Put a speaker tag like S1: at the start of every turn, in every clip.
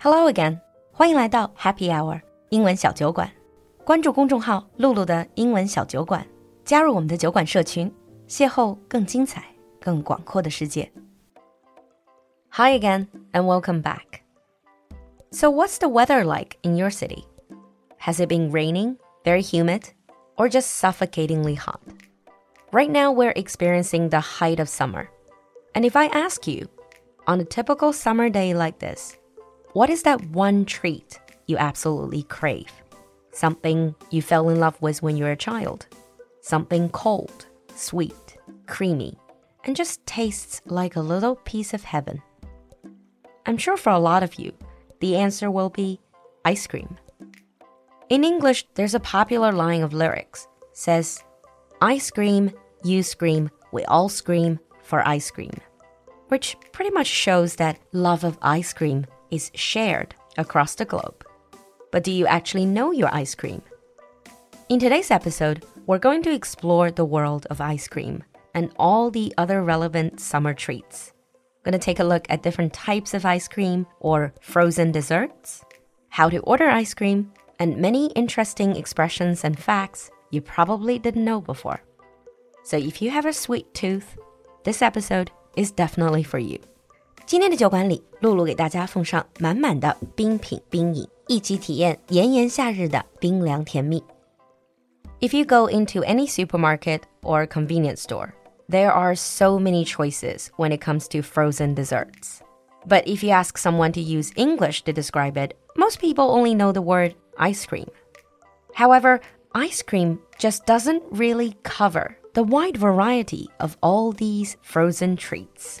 S1: Hello again，欢迎来到 Happy Hour 英文小酒馆。关注公众号“露露的英文小酒馆”，加入我们的酒馆社群，邂逅更精彩、更广阔的世界。Hi again and welcome back. So, what's the weather like in your city? Has it been raining, very humid, or just suffocatingly hot? Right now, we're experiencing the height of summer. And if I ask you, on a typical summer day like this, what is that one treat you absolutely crave? Something you fell in love with when you were a child. Something cold, sweet, creamy, and just tastes like a little piece of heaven. I'm sure for a lot of you, the answer will be ice cream. In English, there's a popular line of lyrics says, I scream, you scream, we all scream for ice cream, which pretty much shows that love of ice cream is shared across the globe. But do you actually know your ice cream? In today's episode, we're going to explore the world of ice cream and all the other relevant summer treats. We're Going to take a look at different types of ice cream or frozen desserts, how to order ice cream, and many interesting expressions and facts you probably didn't know before. So if you have a sweet tooth, this episode is definitely for you. 今天的酒馆里，露露给大家奉上满满的冰品冰饮，一起体验炎炎夏日的冰凉甜蜜。If you go into any supermarket or convenience store, there are so many choices when it comes to frozen desserts. But if you ask someone to use English to describe it, most people only know the word ice cream. However, ice cream just doesn't really cover the wide variety of all these frozen treats.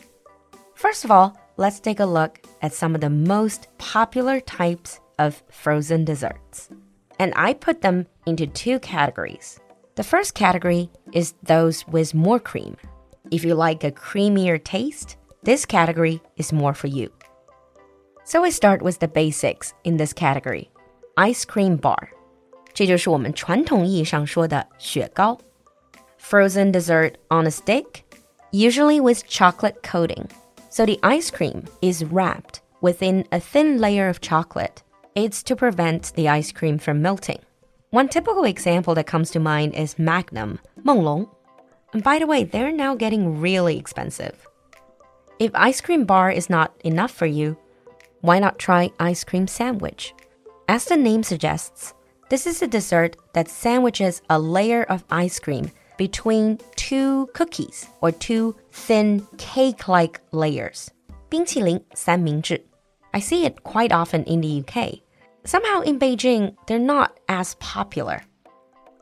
S1: First of all, let's take a look at some of the most popular types of frozen desserts. And I put them into two categories. The first category is those with more cream. If you like a creamier taste, this category is more for you. So we start with the basics in this category. Ice cream bar. 这就是我们传统意义上说的雪糕. Frozen dessert on a stick, usually with chocolate coating. So the ice cream is wrapped within a thin layer of chocolate. It's to prevent the ice cream from melting. One typical example that comes to mind is Magnum, Menglong. And by the way, they're now getting really expensive. If ice cream bar is not enough for you, why not try ice cream sandwich? As the name suggests, this is a dessert that sandwiches a layer of ice cream between two cookies or two thin cake-like layers. 冰淇淋三明治. I see it quite often in the UK. Somehow in Beijing, they're not as popular.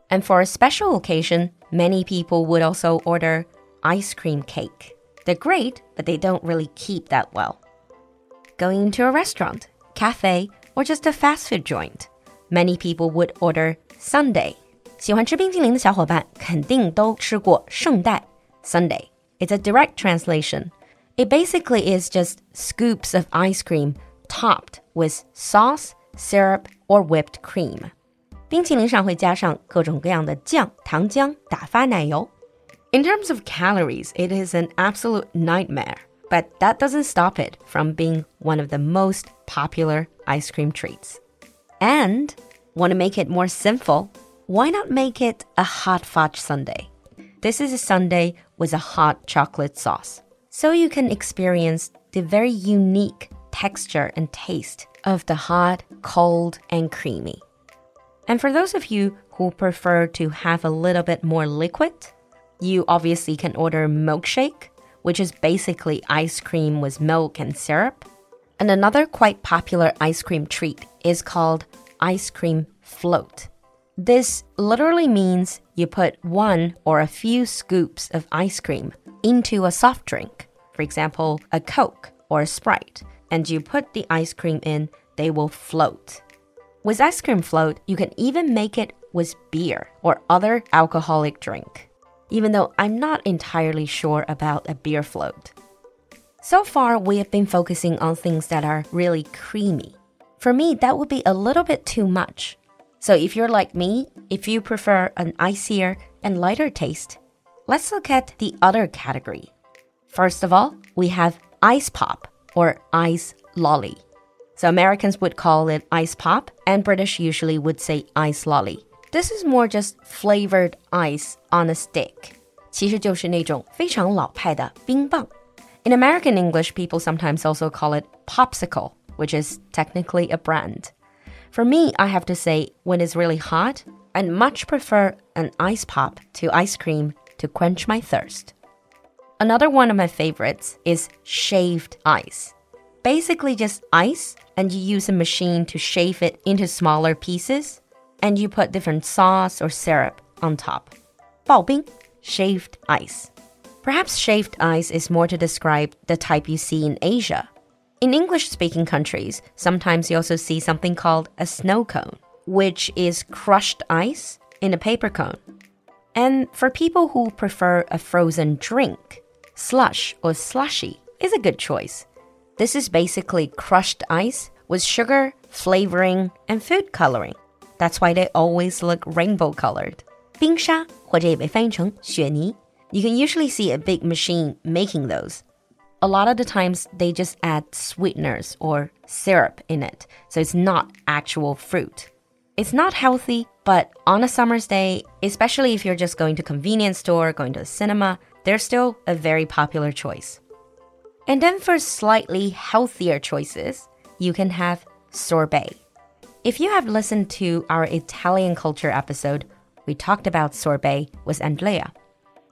S1: And for a special occasion, many people would also order ice cream cake. They're great, but they don't really keep that well. Going into a restaurant, cafe, or just a fast food joint, many people would order sundae. 喜欢吃冰激凌的小伙伴肯定都吃过圣代 （sundae）。It's a direct translation. It basically is just scoops of ice cream topped with sauce, syrup, or whipped cream. 冰淇淋上会加上各种各样的酱、糖浆、打发奶油。In terms of calories, it is an absolute nightmare, but that doesn't stop it from being one of the most popular ice cream treats. And want to make it more simple? Why not make it a hot fudge sundae? This is a sundae with a hot chocolate sauce. So you can experience the very unique texture and taste of the hot, cold, and creamy. And for those of you who prefer to have a little bit more liquid, you obviously can order milkshake, which is basically ice cream with milk and syrup. And another quite popular ice cream treat is called ice cream float. This literally means you put one or a few scoops of ice cream into a soft drink, for example, a Coke or a Sprite, and you put the ice cream in, they will float. With ice cream float, you can even make it with beer or other alcoholic drink, even though I'm not entirely sure about a beer float. So far, we have been focusing on things that are really creamy. For me, that would be a little bit too much. So if you're like me, if you prefer an icier and lighter taste, let's look at the other category. First of all, we have ice pop or ice lolly. So Americans would call it ice pop, and British usually would say ice lolly. This is more just flavored ice on a stick. 其实就是那种非常老派的冰棒。In American English, people sometimes also call it popsicle, which is technically a brand. For me, I have to say, when it's really hot, I'd much prefer an ice pop to ice cream to quench my thirst. Another one of my favorites is shaved ice. Basically, just ice, and you use a machine to shave it into smaller pieces, and you put different sauce or syrup on top. 刨冰, shaved ice. Perhaps shaved ice is more to describe the type you see in Asia. In English speaking countries, sometimes you also see something called a snow cone, which is crushed ice in a paper cone. And for people who prefer a frozen drink, slush or slushy is a good choice. This is basically crushed ice with sugar, flavoring, and food coloring. That's why they always look rainbow colored. 冰沙或者也被翻译成雪泥 you can usually see a big machine making those. A lot of the times, they just add sweeteners or syrup in it, so it's not actual fruit. It's not healthy, but on a summer's day, especially if you're just going to convenience store, going to a cinema, they're still a very popular choice. And then for slightly healthier choices, you can have sorbet. If you have listened to our Italian culture episode, we talked about sorbet with Andrea.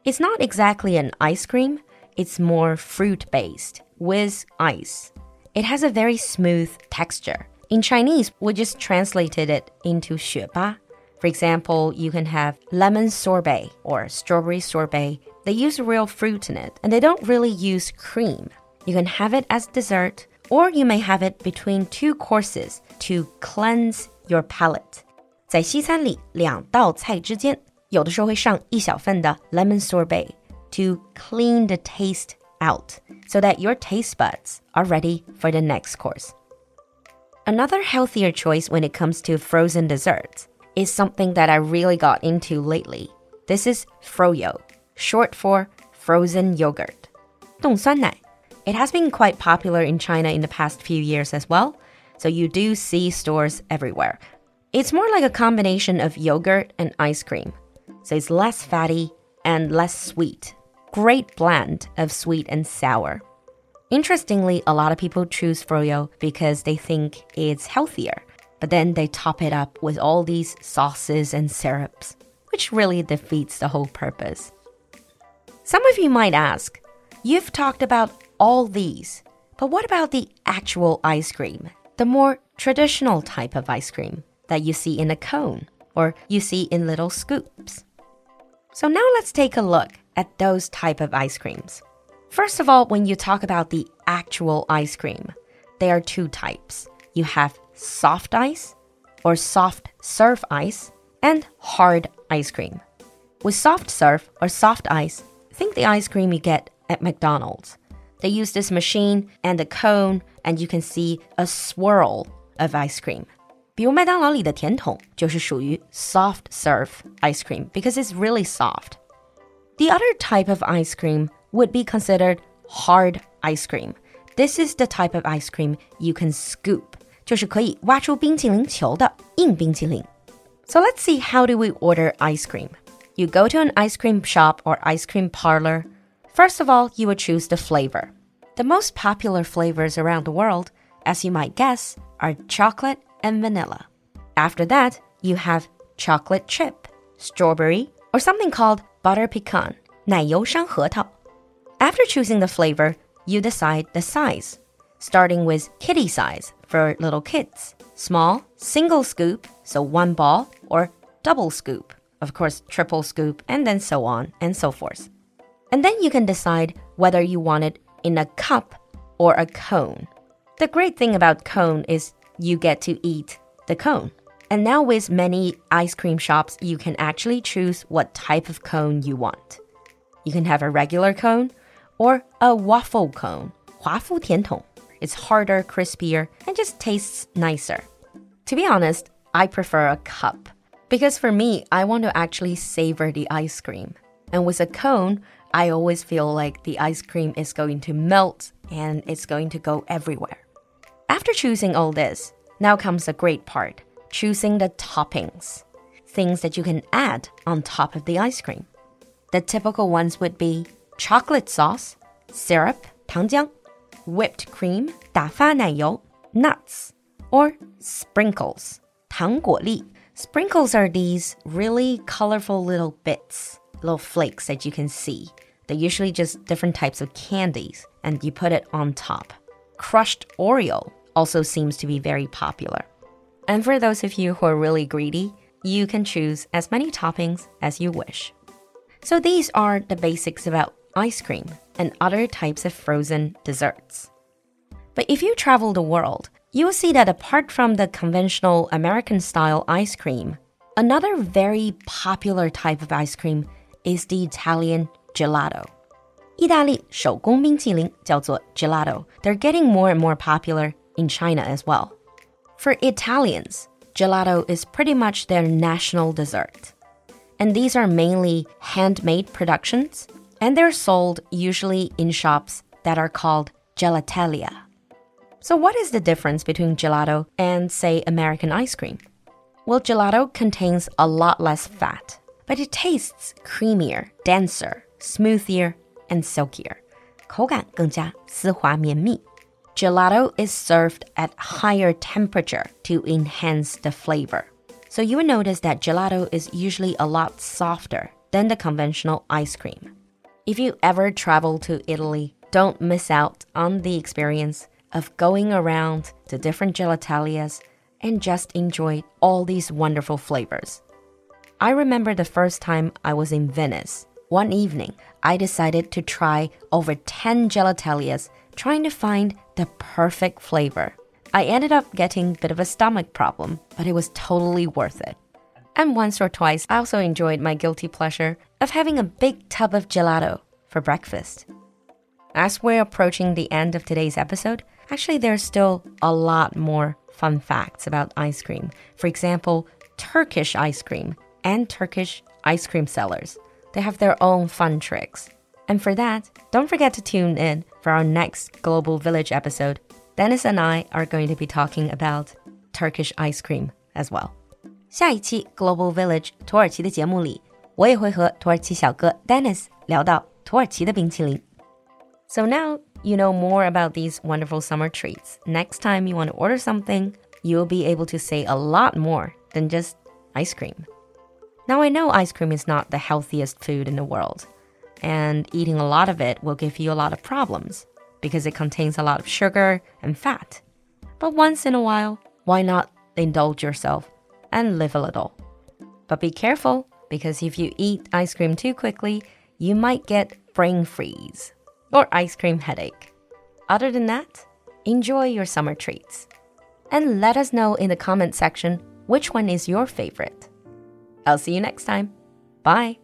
S1: It's not exactly an ice cream, it's more fruit based with ice. It has a very smooth texture. In Chinese, we just translated it into 雪巴. For example, you can have lemon sorbet or strawberry sorbet. They use real fruit in it and they don't really use cream. You can have it as dessert or you may have it between two courses to cleanse your palate. 在西餐里，两道菜之间有的时候会上一小份的 lemon sorbet to clean the taste out so that your taste buds are ready for the next course. Another healthier choice when it comes to frozen desserts is something that I really got into lately. This is froyo, short for frozen yogurt. 冻酸奶. It has been quite popular in China in the past few years as well, so you do see stores everywhere. It's more like a combination of yogurt and ice cream so it's less fatty and less sweet. Great blend of sweet and sour. Interestingly, a lot of people choose froyo because they think it's healthier, but then they top it up with all these sauces and syrups, which really defeats the whole purpose. Some of you might ask, you've talked about all these, but what about the actual ice cream? The more traditional type of ice cream that you see in a cone or you see in little scoops. So now let's take a look at those type of ice creams. First of all, when you talk about the actual ice cream, there are two types. You have soft ice or soft serve ice and hard ice cream. With soft serve or soft ice, think the ice cream you get at McDonald's. They use this machine and a cone and you can see a swirl of ice cream. 比如麦当劳里的甜筒就是属于 soft serve ice cream because it's really soft. The other type of ice cream would be considered hard ice cream. This is the type of ice cream you can scoop. 就是可以挖出冰淇淋球的硬冰淇淋. So let's see how do we order ice cream. You go to an ice cream shop or ice cream parlor. First of all, you would choose the flavor. The most popular flavors around the world, as you might guess, are chocolate and vanilla. After that, you have chocolate chip, strawberry, or something called butter pecan, 奶油山核桃. After choosing the flavor, you decide the size, starting with kitty size for little kids, small, single scoop, so one ball, or double scoop, of course, triple scoop, and then so on and so forth. And then you can decide whether you want it in a cup or a cone. The great thing about cone is you get to eat the cone. And now, with many ice cream shops, you can actually choose what type of cone you want. You can have a regular cone or a waffle cone. 华夫甜筒. It's harder, crispier, and just tastes nicer. To be honest, I prefer a cup. Because for me, I want to actually savor the ice cream. And with a cone, I always feel like the ice cream is going to melt and it's going to go everywhere. After choosing all this, now comes the great part choosing the toppings, things that you can add on top of the ice cream. The typical ones would be chocolate sauce, syrup, 糖浆, whipped cream, 打发奶油, nuts, or sprinkles, 糖果粒. Sprinkles are these really colorful little bits, little flakes that you can see. They're usually just different types of candies, and you put it on top. Crushed Oreo also seems to be very popular. And for those of you who are really greedy, you can choose as many toppings as you wish. So these are the basics about ice cream and other types of frozen desserts. But if you travel the world, you'll see that apart from the conventional American style ice cream, another very popular type of ice cream is the Italian gelato. 意大利手工冰淇淋叫做 gelato. They're getting more and more popular in China as well. For Italians, gelato is pretty much their national dessert. And these are mainly handmade productions, and they're sold usually in shops that are called gelatelia. So, what is the difference between gelato and, say, American ice cream? Well, gelato contains a lot less fat, but it tastes creamier, denser, smoother, and silkier. 口感更加丝滑绵密。 Gelato is served at higher temperature to enhance the flavor. So you will notice that gelato is usually a lot softer than the conventional ice cream. If you ever travel to Italy, don't miss out on the experience of going around to different gelatalias and just enjoy all these wonderful flavors. I remember the first time I was in Venice. One evening, I decided to try over 10 gelatalias, trying to find the perfect flavor. I ended up getting a bit of a stomach problem, but it was totally worth it. And once or twice, I also enjoyed my guilty pleasure of having a big tub of gelato for breakfast. As we're approaching the end of today's episode, actually, there's still a lot more fun facts about ice cream. For example, Turkish ice cream and Turkish ice cream sellers. They have their own fun tricks. And for that, don't forget to tune in for our next Global Village episode. Dennis and I are going to be talking about Turkish ice cream as well. 下一期 Global Village 土耳其的节目里，我也会和土耳其小哥 Dennis 聊到土耳其的冰淇淋。So now you know more about these wonderful summer treats. Next time you want to order something, you'll be able to say a lot more than just ice cream. Now, I know ice cream is not the healthiest food in the world, and eating a lot of it will give you a lot of problems because it contains a lot of sugar and fat. But once in a while, why not indulge yourself and live a little? But be careful because if you eat ice cream too quickly, you might get brain freeze or ice cream headache. Other than that, enjoy your summer treats. And let us know in the comment section which one is your favorite. I'll see you next time. Bye.